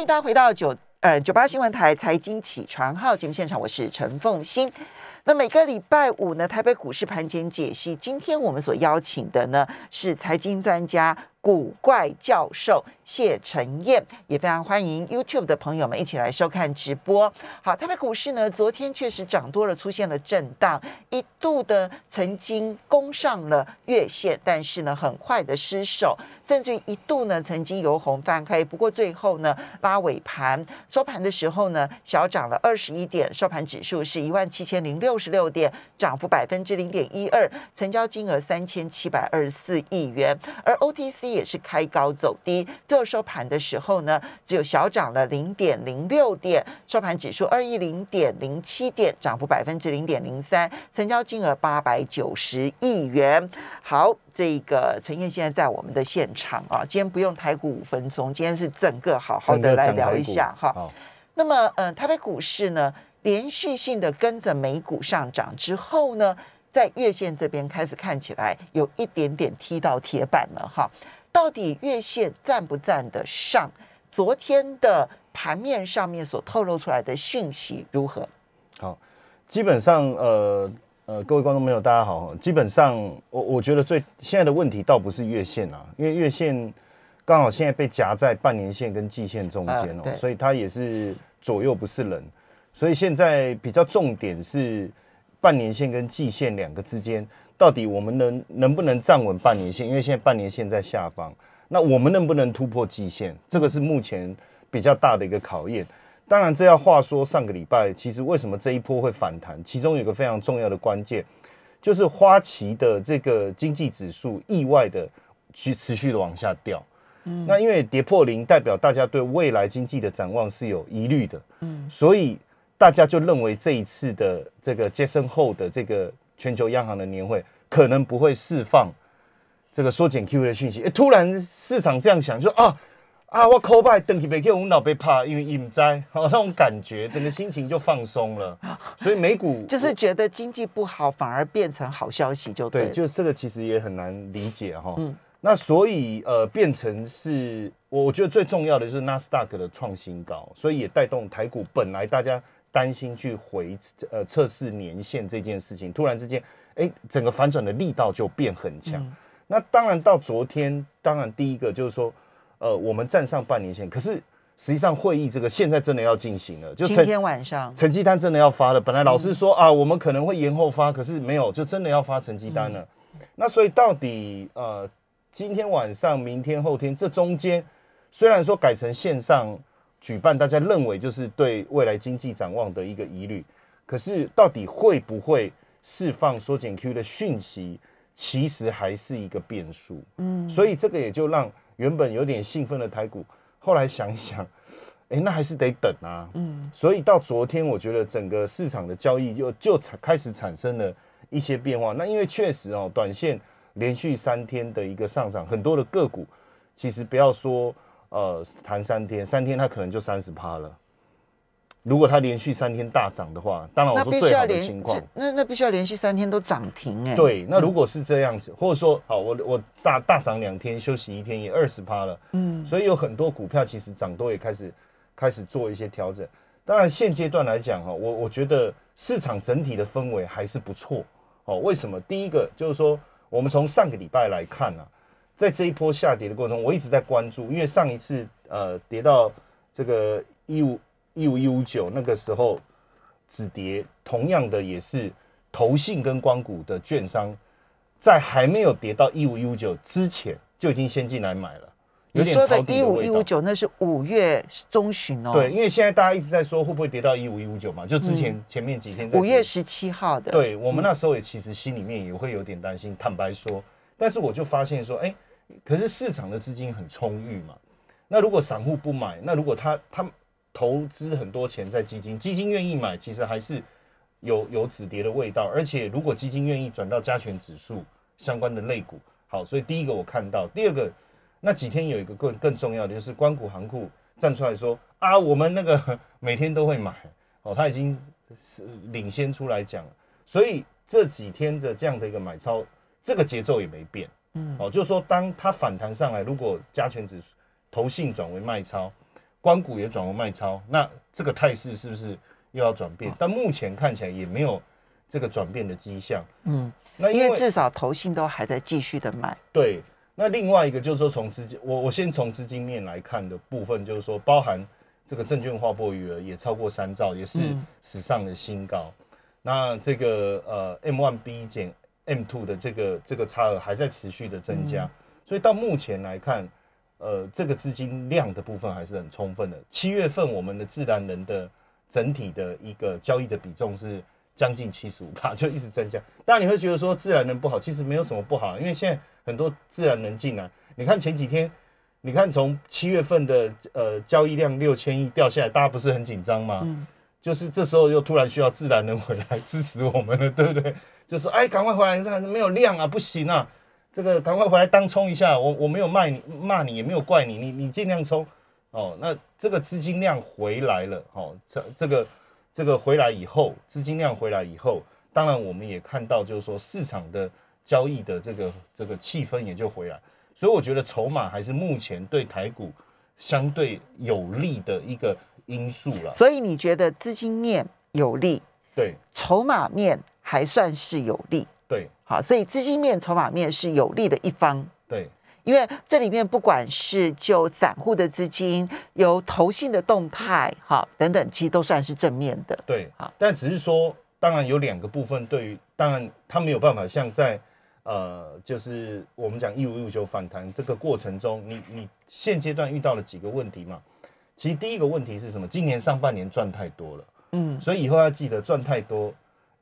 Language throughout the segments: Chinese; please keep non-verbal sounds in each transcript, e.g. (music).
欢迎大家回到九呃九八新闻台财经起床号节目现场，我是陈凤欣。那每个礼拜五呢，台北股市盘前解析。今天我们所邀请的呢是财经专家。古怪教授谢晨燕也非常欢迎 YouTube 的朋友们一起来收看直播。好，台北股市呢，昨天确实涨多了，出现了震荡，一度的曾经攻上了月线，但是呢，很快的失守，甚至于一度呢，曾经由红翻黑。不过最后呢，拉尾盘收盘的时候呢，小涨了二十一点，收盘指数是一万七千零六十六点，涨幅百分之零点一二，成交金额三千七百二十四亿元，而 OTC。也是开高走低，最后收盘的时候呢，只有小涨了零点零六点，收盘指数二一零点零七点，涨幅百分之零点零三，成交金额八百九十亿元。好，这个陈燕现在在我们的现场啊，今天不用台股五分钟，今天是整个好好的来聊一下哈。那么，嗯，台北股市呢，连续性的跟着美股上涨之后呢，在月线这边开始看起来有一点点踢到铁板了哈。到底月线站不站得上？昨天的盘面上面所透露出来的讯息如何？好，基本上，呃呃，各位观众朋友，大家好。基本上，我我觉得最现在的问题倒不是月线啊，因为月线刚好现在被夹在半年线跟季线中间哦，所以它也是左右不是人。所以现在比较重点是半年线跟季线两个之间。到底我们能能不能站稳半年线？因为现在半年线在下方，那我们能不能突破季线？这个是目前比较大的一个考验。当然，这要话说，上个礼拜其实为什么这一波会反弹？其中有个非常重要的关键，就是花旗的这个经济指数意外的去持续的往下掉。嗯，那因为跌破零，代表大家对未来经济的展望是有疑虑的。嗯，所以大家就认为这一次的这个接生后的这个。全球央行的年会可能不会释放这个缩减 QE 的讯息，哎，突然市场这样想，说啊啊，我扣拜登起被给我们老被怕，因为隐灾，好那种感觉，整个心情就放松了，(laughs) 所以美股就是觉得经济不好，反而变成好消息，就对，就这个其实也很难理解哈。嗯，那所以呃，变成是我觉得最重要的就是纳斯达克的创新高，所以也带动台股本来大家。担心去回呃测试年限这件事情，突然之间，哎，整个反转的力道就变很强。那当然到昨天，当然第一个就是说，呃，我们站上半年线，可是实际上会议这个现在真的要进行了，就今天晚上成绩单真的要发了。本来老师说啊，我们可能会延后发，可是没有，就真的要发成绩单了。那所以到底呃，今天晚上、明天、后天这中间，虽然说改成线上。举办，大家认为就是对未来经济展望的一个疑虑，可是到底会不会释放缩减 Q 的讯息，其实还是一个变数。嗯，所以这个也就让原本有点兴奋的台股，后来想一想，(laughs) 哎，那还是得等啊。嗯，所以到昨天，我觉得整个市场的交易又就产开始产生了一些变化。那因为确实哦，短线连续三天的一个上涨，很多的个股其实不要说。呃，谈三天，三天它可能就三十趴了。如果它连续三天大涨的话，当然我说最好的情况，那那必须要连续三天都涨停哎。对，那如果是这样子，或者说好，我我大大涨两天，休息一天也二十趴了。嗯，所以有很多股票其实涨多也开始开始做一些调整。当然现阶段来讲哈，我我觉得市场整体的氛围还是不错哦。为什么？第一个就是说，我们从上个礼拜来看啊。在这一波下跌的过程中，我一直在关注，因为上一次呃跌到这个一五一五一五九那个时候止跌，同样的也是投信跟光谷的券商，在还没有跌到一五一五九之前，就已经先进来买了。你说的一五一五九那是五月中旬哦。对，因为现在大家一直在说会不会跌到一五一五九嘛，就之前前面几天五月十七号的。对我们那时候也其实心里面也会有点担心，坦白说，但是我就发现说，哎。可是市场的资金很充裕嘛？那如果散户不买，那如果他他投资很多钱在基金，基金愿意买，其实还是有有止跌的味道。而且如果基金愿意转到加权指数相关的类股，好，所以第一个我看到，第二个那几天有一个更更重要的就是关谷行库站出来说啊，我们那个 (laughs) 每天都会买哦，他已经是领先出来讲，所以这几天的这样的一个买超，这个节奏也没变。嗯，哦，就是说，当它反弹上来，如果加权指数投信转为卖超，关谷也转为卖超，那这个态势是不是又要转变？但目前看起来也没有这个转变的迹象。嗯，那因为至少投信都还在继续的买。对，那另外一个就是说从资金，我我先从资金面来看的部分，就是说包含这个证券划拨余额也超过三兆，也是史上的新高。那这个呃 M one B 减 M two 的这个这个差额还在持续的增加，所以到目前来看。呃，这个资金量的部分还是很充分的。七月份我们的自然人的整体的一个交易的比重是将近七十五帕，(laughs) 就一直增加。当然你会觉得说自然人不好，其实没有什么不好，因为现在很多自然人进来。你看前几天，你看从七月份的呃交易量六千亿掉下来，大家不是很紧张吗？嗯。就是这时候又突然需要自然人回来支持我们了，对不对？就说哎，赶快回来，这没有量啊，不行啊。这个赶快回来当冲一下，我我没有卖你骂你也没有怪你，你你尽量冲哦。那这个资金量回来了，哦，这这个这个回来以后，资金量回来以后，当然我们也看到就是说市场的交易的这个这个气氛也就回来，所以我觉得筹码还是目前对台股相对有利的一个因素了。所以你觉得资金面有利，对，筹码面还算是有利。对，好，所以资金面、筹码面是有利的一方。对，因为这里面不管是就散户的资金、由投信的动态，哈等等，其实都算是正面的。对，好，但只是说，当然有两个部分，对于当然他没有办法像在呃，就是我们讲一五一五九反弹这个过程中，你你现阶段遇到了几个问题嘛？其实第一个问题是什么？今年上半年赚太多了，嗯，所以以后要记得赚太多。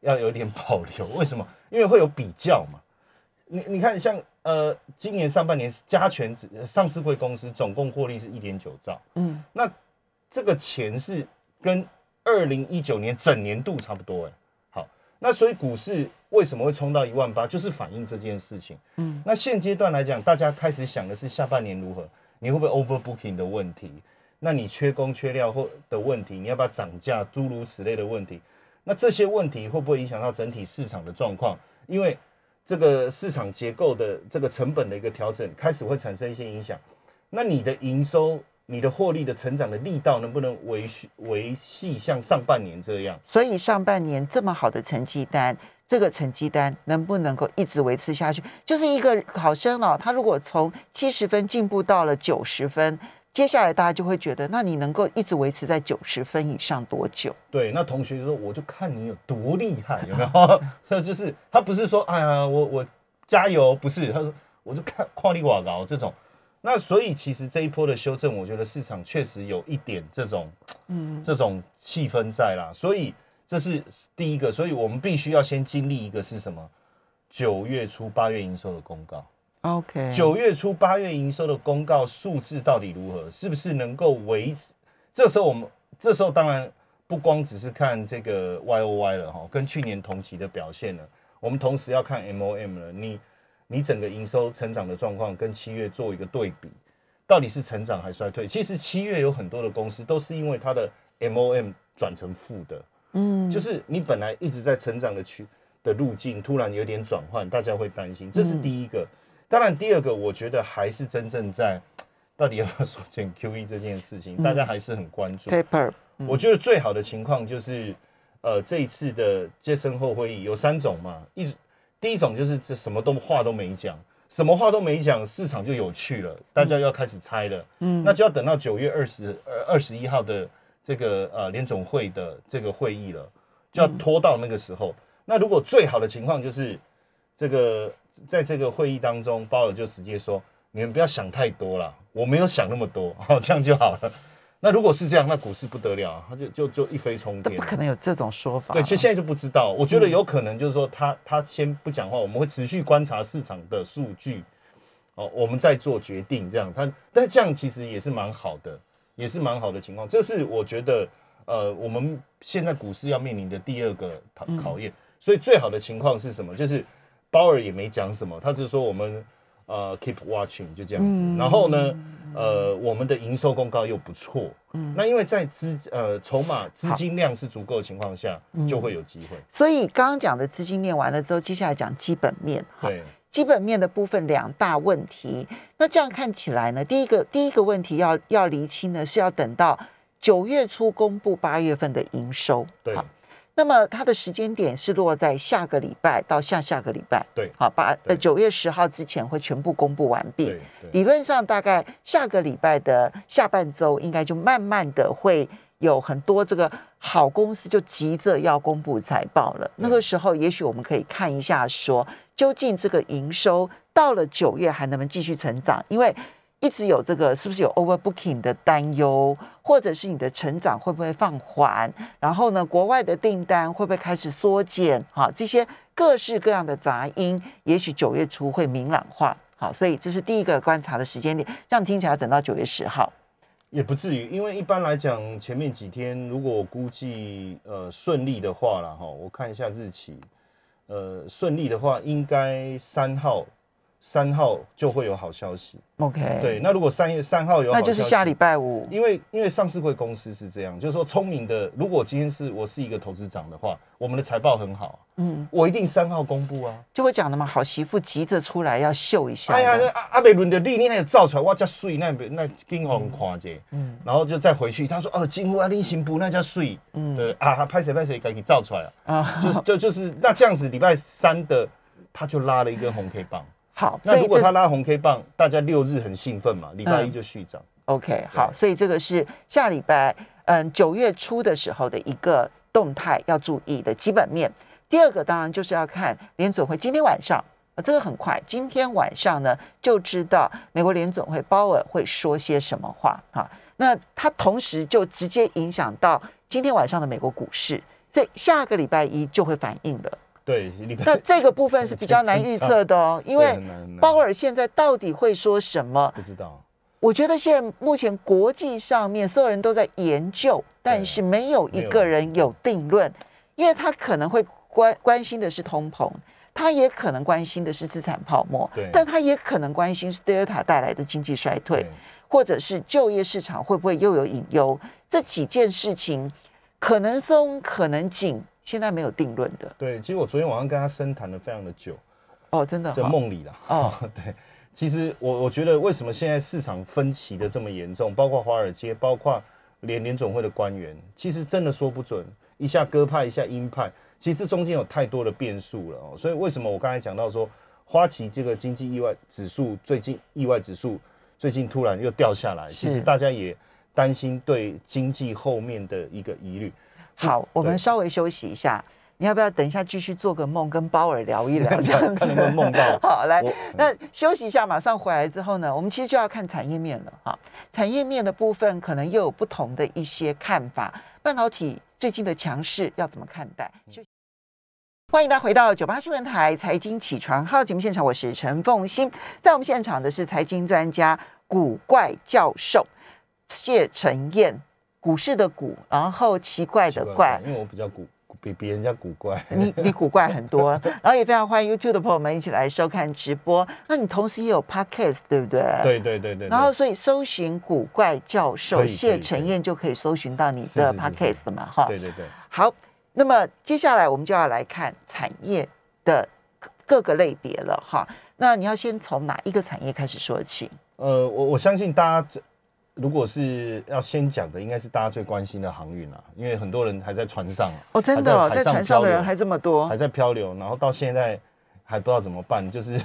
要有点保留，为什么？因为会有比较嘛。你你看，像呃，今年上半年加权上市贵公司总共获利是一点九兆，嗯，那这个钱是跟二零一九年整年度差不多哎。好，那所以股市为什么会冲到一万八，就是反映这件事情。嗯，那现阶段来讲，大家开始想的是下半年如何？你会不会 overbooking 的问题？那你缺工缺料或的问题？你要不要涨价？诸如此类的问题。那这些问题会不会影响到整体市场的状况？因为这个市场结构的这个成本的一个调整，开始会产生一些影响。那你的营收、你的获利的成长的力道，能不能维续维系像上半年这样？所以上半年这么好的成绩单，这个成绩单能不能够一直维持下去？就是一个考生哦，他如果从七十分进步到了九十分。接下来大家就会觉得，那你能够一直维持在九十分以上多久？对，那同学就说，我就看你有多厉害，(laughs) 有没有？这就是他不是说，哎呀，我我加油，不是，他说我就看跨力瓦高这种。那所以其实这一波的修正，我觉得市场确实有一点这种，嗯，这种气氛在啦。所以这是第一个，所以我们必须要先经历一个是什么？九月初八月营收的公告。OK，九月初八月营收的公告数字到底如何？是不是能够维持？这时候我们这时候当然不光只是看这个 YOY 了哈，跟去年同期的表现了，我们同时要看 MOM 了。你你整个营收成长的状况跟七月做一个对比，到底是成长还衰退？其实七月有很多的公司都是因为它的 MOM 转成负的，嗯，就是你本来一直在成长的区的路径突然有点转换，大家会担心，这是第一个。当然，第二个我觉得还是真正在到底要不要缩减 QE 这件事情，大家还是很关注。Paper，我觉得最好的情况就是，呃，这一次的接生后会议有三种嘛，一第一种就是这什么都话都没讲，什么话都没讲，市场就有趣了，大家要开始猜了。嗯，那就要等到九月二十二二十一号的这个呃联总会的这个会议了，就要拖到那个时候。那如果最好的情况就是这个。在这个会议当中，鲍尔就直接说：“你们不要想太多了，我没有想那么多，好，这样就好了。”那如果是这样，那股市不得了，他就就就一飞冲天。不可能有这种说法。对，其实现在就不知道。我觉得有可能就是说，他他先不讲话，我们会持续观察市场的数据，哦，我们再做决定。这样，他但这样其实也是蛮好的，也是蛮好的情况。这是我觉得，呃，我们现在股市要面临的第二个考考验。所以最好的情况是什么？就是。鲍尔也没讲什么，他只是说我们呃 keep watching 就这样子。然后呢，呃，我们的营收公告又不错。嗯，那因为在资呃筹码资金量是足够的情况下，就会有机会。所以刚刚讲的资金面完了之后，接下来讲基本面。对，基本面的部分两大问题。那这样看起来呢，第一个第一个问题要要厘清呢，是要等到九月初公布八月份的营收。对。那么它的时间点是落在下个礼拜到下下个礼拜，对，好，把呃九月十号之前会全部公布完毕。理论上大概下个礼拜的下半周，应该就慢慢的会有很多这个好公司就急着要公布财报了。那个时候，也许我们可以看一下，说究竟这个营收到了九月还能不能继续成长，因为。一直有这个是不是有 overbooking 的担忧，或者是你的成长会不会放缓？然后呢，国外的订单会不会开始缩减？哈，这些各式各样的杂音，也许九月初会明朗化。好，所以这是第一个观察的时间点。这样听起来，等到九月十号也不至于，因为一般来讲，前面几天如果我估计呃顺利的话了哈，我看一下日期，呃顺利的话，应该三号。三号就会有好消息，OK。对，那如果三月三号有，那就是下礼拜五。因为因为上市会公司是这样，就是说聪明的，如果今天是我是一个投资长的话，我们的财报很好，嗯，我一定三号公布啊。就会讲的嘛，好媳妇急着出来要秀一下。哎呀，阿阿美伦的利，你那造出来，哇，叫水，那那金红夸姐，嗯，然后就再回去，他说哦，金户啊，你行不？那叫水，嗯，对啊，拍谁拍谁，赶紧造出来啊，啊，就是就就是那这样子，礼拜三的他就拉了一根红 K 棒。好，那如果他拉红 K 棒，大家六日很兴奋嘛，礼拜一就续涨。OK，好，所以这个是下礼拜，嗯，九月初的时候的一个动态要注意的基本面。第二个当然就是要看联总会今天晚上，啊这个很快，今天晚上呢就知道美国联总会鲍尔会说些什么话哈。那它同时就直接影响到今天晚上的美国股市，在下个礼拜一就会反应了。对，那这个部分是 (laughs) 比较难预测的哦，(laughs) 因为鲍尔现在到底会说什么？不知道。我觉得现在目前国际上面所有人都在研究，但是没有一个人有定论，因为他可能会关关心的是通膨，他也可能关心的是资产泡沫，但他也可能关心是德尔塔带来的经济衰退，或者是就业市场会不会又有隐忧？这几件事情可能松，可能紧。现在没有定论的。对，其实我昨天晚上跟他深谈了非常的久。哦，真的。在梦里了。哦，(laughs) 对。其实我我觉得为什么现在市场分歧的这么严重，包括华尔街，包括连联总会的官员，其实真的说不准，一下鸽派，一下鹰派，其实中间有太多的变数了哦。所以为什么我刚才讲到说，花旗这个经济意外指数最近意外指数最近突然又掉下来，其实大家也担心对经济后面的一个疑虑。好，我们稍微休息一下。你要不要等一下继续做个梦，跟包尔聊一聊 (laughs) 这样子？梦到好来，那休息一下，马上回来之后呢，我们其实就要看产业面了哈。产业面的部分可能又有不同的一些看法。半导体最近的强势要怎么看待？欢迎大家回到九八新闻台财经起床号节目现场，我是陈凤欣，在我们现场的是财经专家古怪教授谢晨燕。股市的股，然后奇怪的怪，因为我比较古，比比人家古怪。(laughs) 你你古怪很多，然后也非常欢迎 YouTube 的朋友们一起来收看直播。那你同时也有 Podcast 对不对？对对对对。然后所以搜寻古怪教授谢晨燕就可以搜寻到你的 Podcast 嘛哈。对对对。好，那么接下来我们就要来看产业的各个类别了哈。那你要先从哪一个产业开始说起？呃，我我相信大家。如果是要先讲的，应该是大家最关心的航运啊，因为很多人还在船上哦，真的在船上的人还这么多，还在漂流，然后到现在还不知道怎么办。就是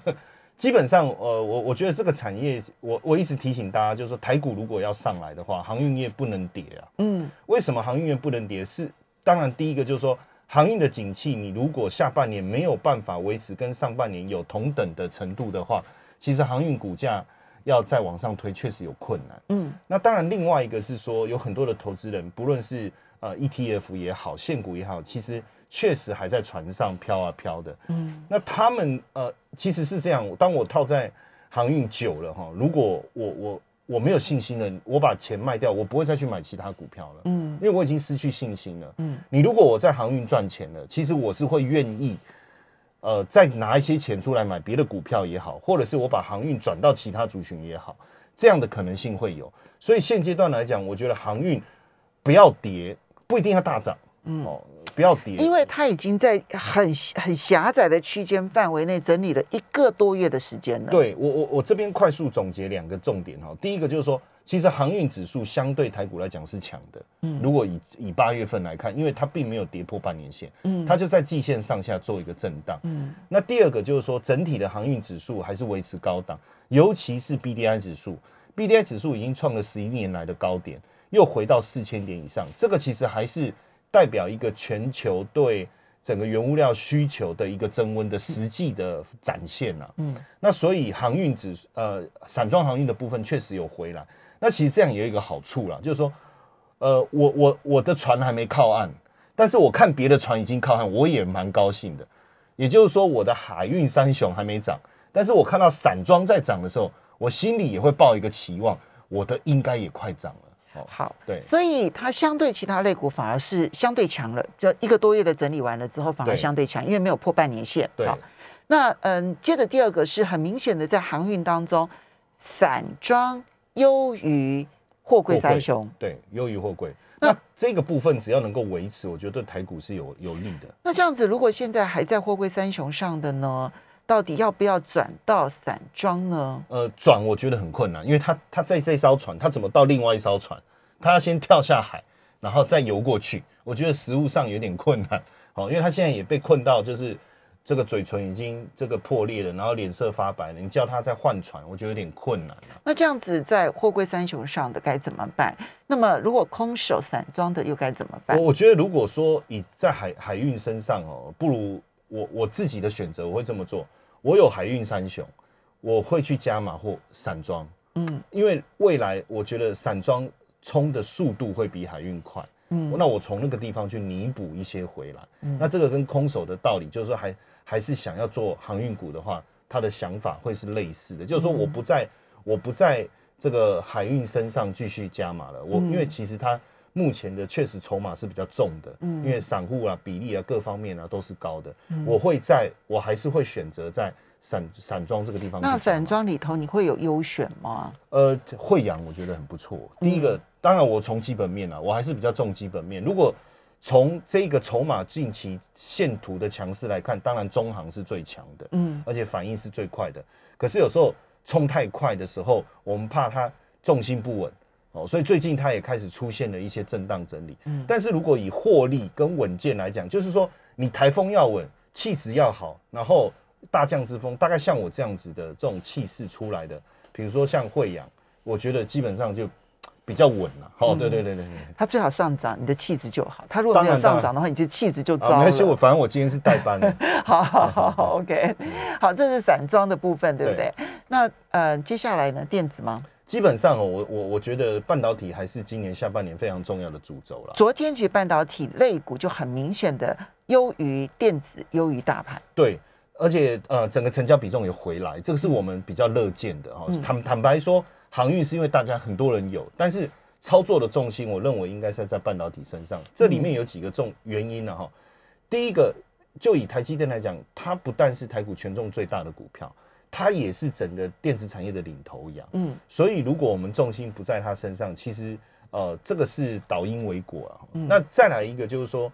(laughs) 基本上，呃，我我觉得这个产业，我我一直提醒大家，就是说台股如果要上来的话，航运业不能跌啊。嗯，为什么航运业不能跌？是当然，第一个就是说航运的景气，你如果下半年没有办法维持跟上半年有同等的程度的话，其实航运股价。要再往上推，确实有困难。嗯，那当然，另外一个是说，有很多的投资人，不论是呃 ETF 也好，现股也好，其实确实还在船上飘啊飘的。嗯，那他们呃，其实是这样。当我套在航运久了哈，如果我我我没有信心了，我把钱卖掉，我不会再去买其他股票了。嗯，因为我已经失去信心了。嗯，你如果我在航运赚钱了，其实我是会愿意。呃，再拿一些钱出来买别的股票也好，或者是我把航运转到其他族群也好，这样的可能性会有。所以现阶段来讲，我觉得航运不要跌，不一定要大涨。嗯，哦，不要跌，因为它已经在很很狭窄的区间范围内整理了一个多月的时间了。对我我我这边快速总结两个重点哈，第一个就是说，其实航运指数相对台股来讲是强的，嗯，如果以以八月份来看，因为它并没有跌破半年线，嗯，它就在季线上下做一个震荡，嗯，那第二个就是说，整体的航运指数还是维持高档，尤其是 B D I 指数，B D I 指数已经创了十一年来的高点，又回到四千点以上，这个其实还是。代表一个全球对整个原物料需求的一个增温的实际的展现呐。嗯，那所以航运指呃散装航运的部分确实有回来。那其实这样也有一个好处啦，就是说，呃，我我我的船还没靠岸，但是我看别的船已经靠岸，我也蛮高兴的。也就是说，我的海运三雄还没涨，但是我看到散装在涨的时候，我心里也会抱一个期望，我的应该也快涨了。好，对，所以它相对其他类股反而是相对强了，就一个多月的整理完了之后，反而相对强，因为没有破半年线。对，那嗯，接着第二个是很明显的，在航运当中，散装优于货柜三雄，对，优于货柜。那这个部分只要能够维持，我觉得对台股是有有利的。那这样子，如果现在还在货柜三雄上的呢，到底要不要转到散装呢？呃，转我觉得很困难，因为他他在这艘船，他怎么到另外一艘船？他要先跳下海，然后再游过去。我觉得实物上有点困难，哦，因为他现在也被困到，就是这个嘴唇已经这个破裂了，然后脸色发白了。你叫他再换船，我觉得有点困难了。那这样子在货柜三雄上的该怎么办？那么如果空手散装的又该怎么办？我我觉得如果说以在海海运身上哦，不如我我自己的选择，我会这么做。我有海运三雄，我会去加码或散装，嗯，因为未来我觉得散装。冲的速度会比海运快，嗯，那我从那个地方去弥补一些回来，嗯，那这个跟空手的道理就是说，还还是想要做航运股的话，他的想法会是类似的，就是说我不在我不在这个海运身上继续加码了，我因为其实它目前的确实筹码是比较重的，嗯，因为散户啊比例啊各方面啊都是高的，我会在我还是会选择在。散散装这个地方，那散装里头你会有优选吗？呃，惠阳我觉得很不错。第一个，当然我从基本面啊，我还是比较重基本面。如果从这个筹码近期线图的强势来看，当然中行是最强的，嗯，而且反应是最快的。可是有时候冲太快的时候，我们怕它重心不稳哦，所以最近它也开始出现了一些震荡整理。嗯，但是如果以获利跟稳健来讲，就是说你台风要稳，气质要好，然后。大将之风，大概像我这样子的这种气势出来的，比如说像惠阳，我觉得基本上就比较稳了。哦，对对对对对，它最好上涨，你的气质就好。它如果没有上涨的话，你的气质就糟了。没关系，我反正我今天是代班的。(laughs) 好好好好，OK。好，这是散装的部分，对不对？那呃，接下来呢，电子吗？基本上哦，我我我觉得半导体还是今年下半年非常重要的主轴了。昨天其实半导体类股就很明显的优于电子，优于大盘。对。而且呃，整个成交比重也回来，这个是我们比较乐见的哈。坦坦白说，航运是因为大家很多人有，但是操作的重心，我认为应该是在半导体身上。这里面有几个重原因呢哈。第一个，就以台积电来讲，它不但是台股权重最大的股票，它也是整个电子产业的领头羊。嗯，所以如果我们重心不在它身上，其实呃，这个是导因为果啊。那再来一个就是说。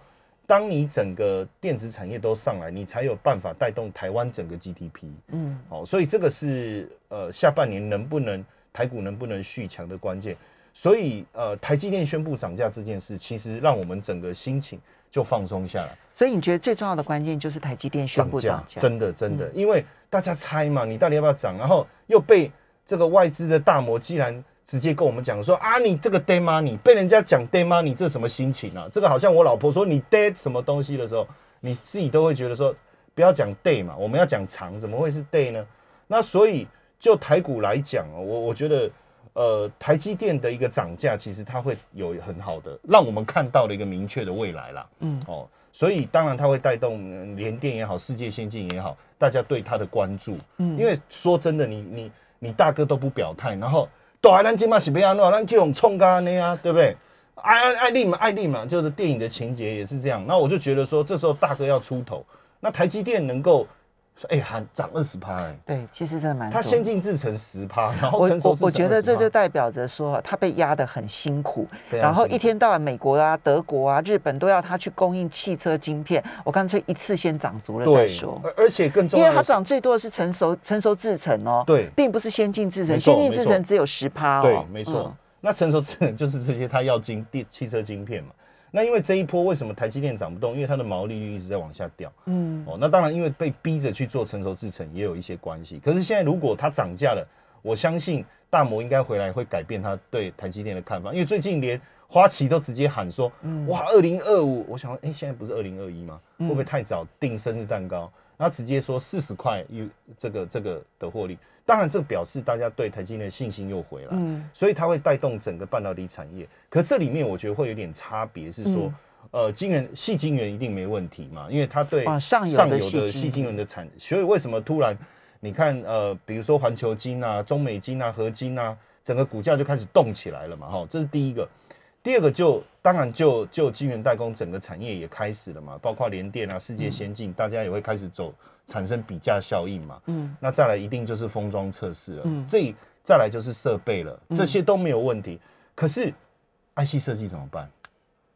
当你整个电子产业都上来，你才有办法带动台湾整个 GDP。嗯，好，所以这个是呃下半年能不能台股能不能续强的关键。所以呃台积电宣布涨价这件事，其实让我们整个心情就放松下来。所以你觉得最重要的关键就是台积电宣布涨价？真的真的，因为大家猜嘛，你到底要不要涨？然后又被这个外资的大摩既然。直接跟我们讲说啊，你这个 day money 被人家讲 day money，这什么心情啊？这个好像我老婆说你 day 什么东西的时候，你自己都会觉得说不要讲 day 嘛，我们要讲长，怎么会是 day 呢？那所以就台股来讲哦，我我觉得呃台积电的一个涨价，其实它会有很好的让我们看到了一个明确的未来啦。嗯哦，所以当然它会带动联电也好，世界先进也好，大家对它的关注。嗯，因为说真的，你你你大哥都不表态，然后。大咱今嘛是要安怎，咱去用冲干那啊，对不对？爱爱爱丽嘛，爱丽嘛，就是电影的情节也是这样。那我就觉得说，这时候大哥要出头，那台积电能够说哎还涨二十趴哎，对，其实真的蛮多。它先进制成十趴，然后我成熟制程我我觉得这就代表着说，他被压得很辛苦，然后一天到晚美国啊、德国啊、日本都要他去供应汽车晶片，我干脆一次先涨足了再说。而而且更重要因为它涨最多的是成熟成熟制成哦，对并不是先进制成，先进制没错程只有十趴哦，对，没错。嗯那成熟制程就是这些，它要晶电汽车晶片嘛。那因为这一波为什么台积电涨不动？因为它的毛利率一直在往下掉。嗯，哦，那当然因为被逼着去做成熟制程也有一些关系。可是现在如果它涨价了，我相信大摩应该回来会改变他对台积电的看法，因为最近连花旗都直接喊说，嗯哇，二零二五，我想，哎、现在不是二零二一吗？会不会太早订生日蛋糕？然后直接说四十块有这个这个的获利，当然这表示大家对台积电的信心又回来，嗯所以它会带动整个半导体产业。可这里面我觉得会有点差别，是说，呃，晶圆细晶圆一定没问题嘛，因为它对上游的细晶细晶圆的产，所以为什么突然你看呃，比如说环球金啊、中美金啊、合金啊，整个股价就开始动起来了嘛，哈，这是第一个。第二个就当然就就晶圆代工整个产业也开始了嘛，包括联电啊、世界先进，大家也会开始走产生比价效应嘛。嗯。那再来一定就是封装测试了，嗯。这再来就是设备了，这些都没有问题。可是 IC 设计怎么办？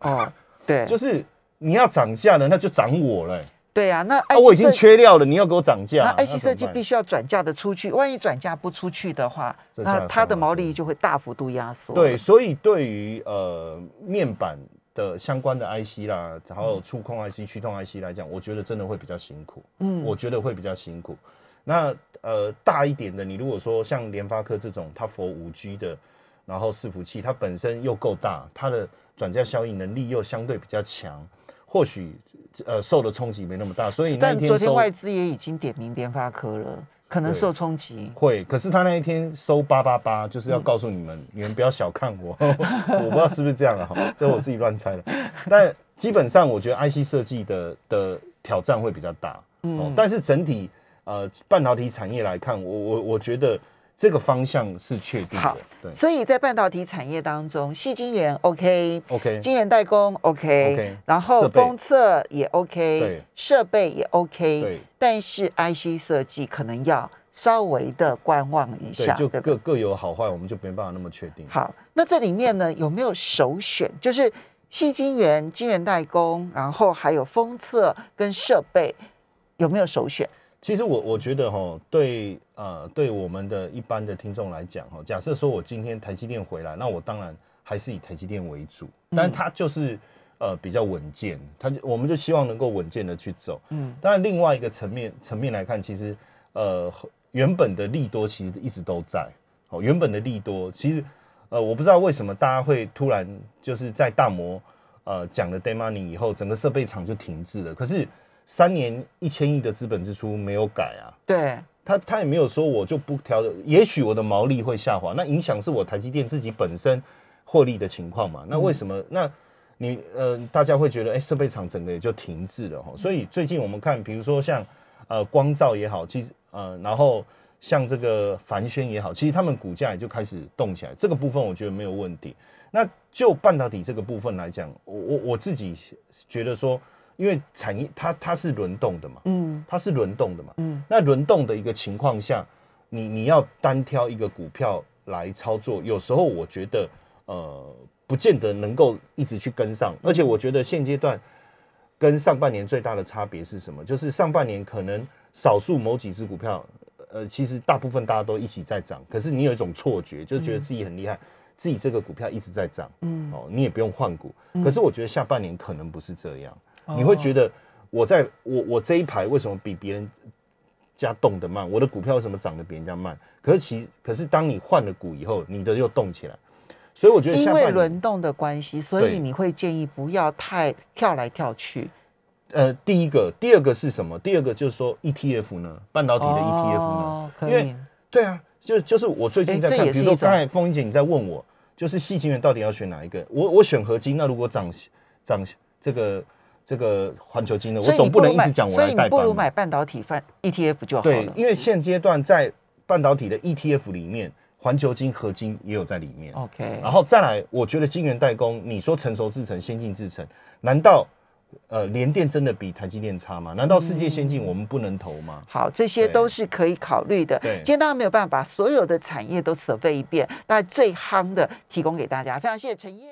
哦，对，(laughs) 就是你要涨价了，那就涨我了、欸对啊，那啊，我已经缺料了，你要给我涨价。那 IC 设计必须须要转嫁的出去，万一转嫁不出去的话，那它的毛利就会大幅度压缩。对，，所以对于呃面板的相关的 IC 啦，然后触控 IC、驱动 IC 来讲，我觉得真的会比较辛苦。嗯我觉得会比较辛苦。那呃大一点的，你如果说像联发科这种，它佛五 G 的，然后伺服器它本身又够大，它的转嫁效应能力又相对比较强，或许呃受的冲击没那么大。所以那天收昨天外资也已经点名联发科了，可能受冲击。会，可是他那一天收八八八，就是要告诉你们，你们不要小看我，(laughs) 我不知道是不是这样啊，哈这我自己乱猜的。但基本上，我觉得 IC 设计的的挑战会比较大，哦，但是整体呃半导体产业来看，我我我觉得这个方向是确定的好，对所以在半导体产业当中，细晶圆 OK，，OK，晶圆代工 OK，, OK，然后封测也 OK，对设备也 OK，但是 IC 设计可能要稍微的观望一下，，就各各有好坏，我们就没办法那么确定。好，那这里面呢有没有首选？就是细晶圆、晶圆代工，然后还有封测跟设备，有没有首选？其实我我觉得哈，对呃，对我们的一般的听众来讲哈，假设说我今天台积电回来，那我当然还是以台积电为主，但它就是呃比较稳健，它就我们就希望能够稳健的去走。嗯，当然另外一个层面层面来看，其实呃原本的利多其实一直都在，哦，原本的利多其实呃我不知道为什么大家会突然就是在大摩呃讲了 day money 以后，整个设备厂就停滞了，可是。三年一千亿的资本支出没有改啊，对，他他也没有说我就不调的，也许我的毛利会下滑，那影响是我台积电自己本身获利的情况嘛？那为什么？那你呃，大家会觉得，哎、设备厂整个也就停滞了哈。所以最近我们看，比如说像呃光照也好，其实呃，然后像这个凡轩也好，其实他们股价也就开始动起来，这个部分我觉得没有问题。那就半导体这个部分来讲，我我我自己觉得说，因为产业它它是轮动的嘛，嗯。它是轮动的嘛，嗯。那轮动的一个情况下，你你要单挑一个股票来操作，有时候我觉得呃，不见得能够一直去跟上，而且我觉得现阶段跟上半年最大的差别是什么？就是上半年可能少数某几只股票，呃，其实大部分大家都一起在涨，可是你有一种错觉，就是觉得自己很厉害，自己这个股票一直在涨，嗯，哦，你也不用换股。可是我觉得下半年可能不是这样，哦你会觉得我在我我这一排为什么比别人家动得慢？我的股票为什么涨得比人家慢？可是其可是当你换了股以后，你的又动起来，所以我觉得因为轮动的关系，所以你会建议不要太跳来跳去。呃，第一个，第二个是什么？第二个就是说 ETF 呢，半导体的 ETF 呢？因为以，对啊，就就是我最近在看，比如说刚才凤英姐你在问我，就是细晶圆到底要选哪一个？我我选合金，那如果涨涨这个这个环球金呢，所以你我总不能一直讲我所以来代班嘛你不如买半导体范 ETF 就好对，了。因为现阶段在半导体的 ETF 里面，环球金、合金也有在里面。OK，然后再来，我觉得晶圆代工，你说成熟制程、先进制程，难道呃，联电真的比台积电差吗？难道世界先进我们不能投吗？好，这些都是可以考虑的。对今天当然没有办法把所有的产业都 survey 一遍，但最夯的提供给大家。非常谢谢陈燕。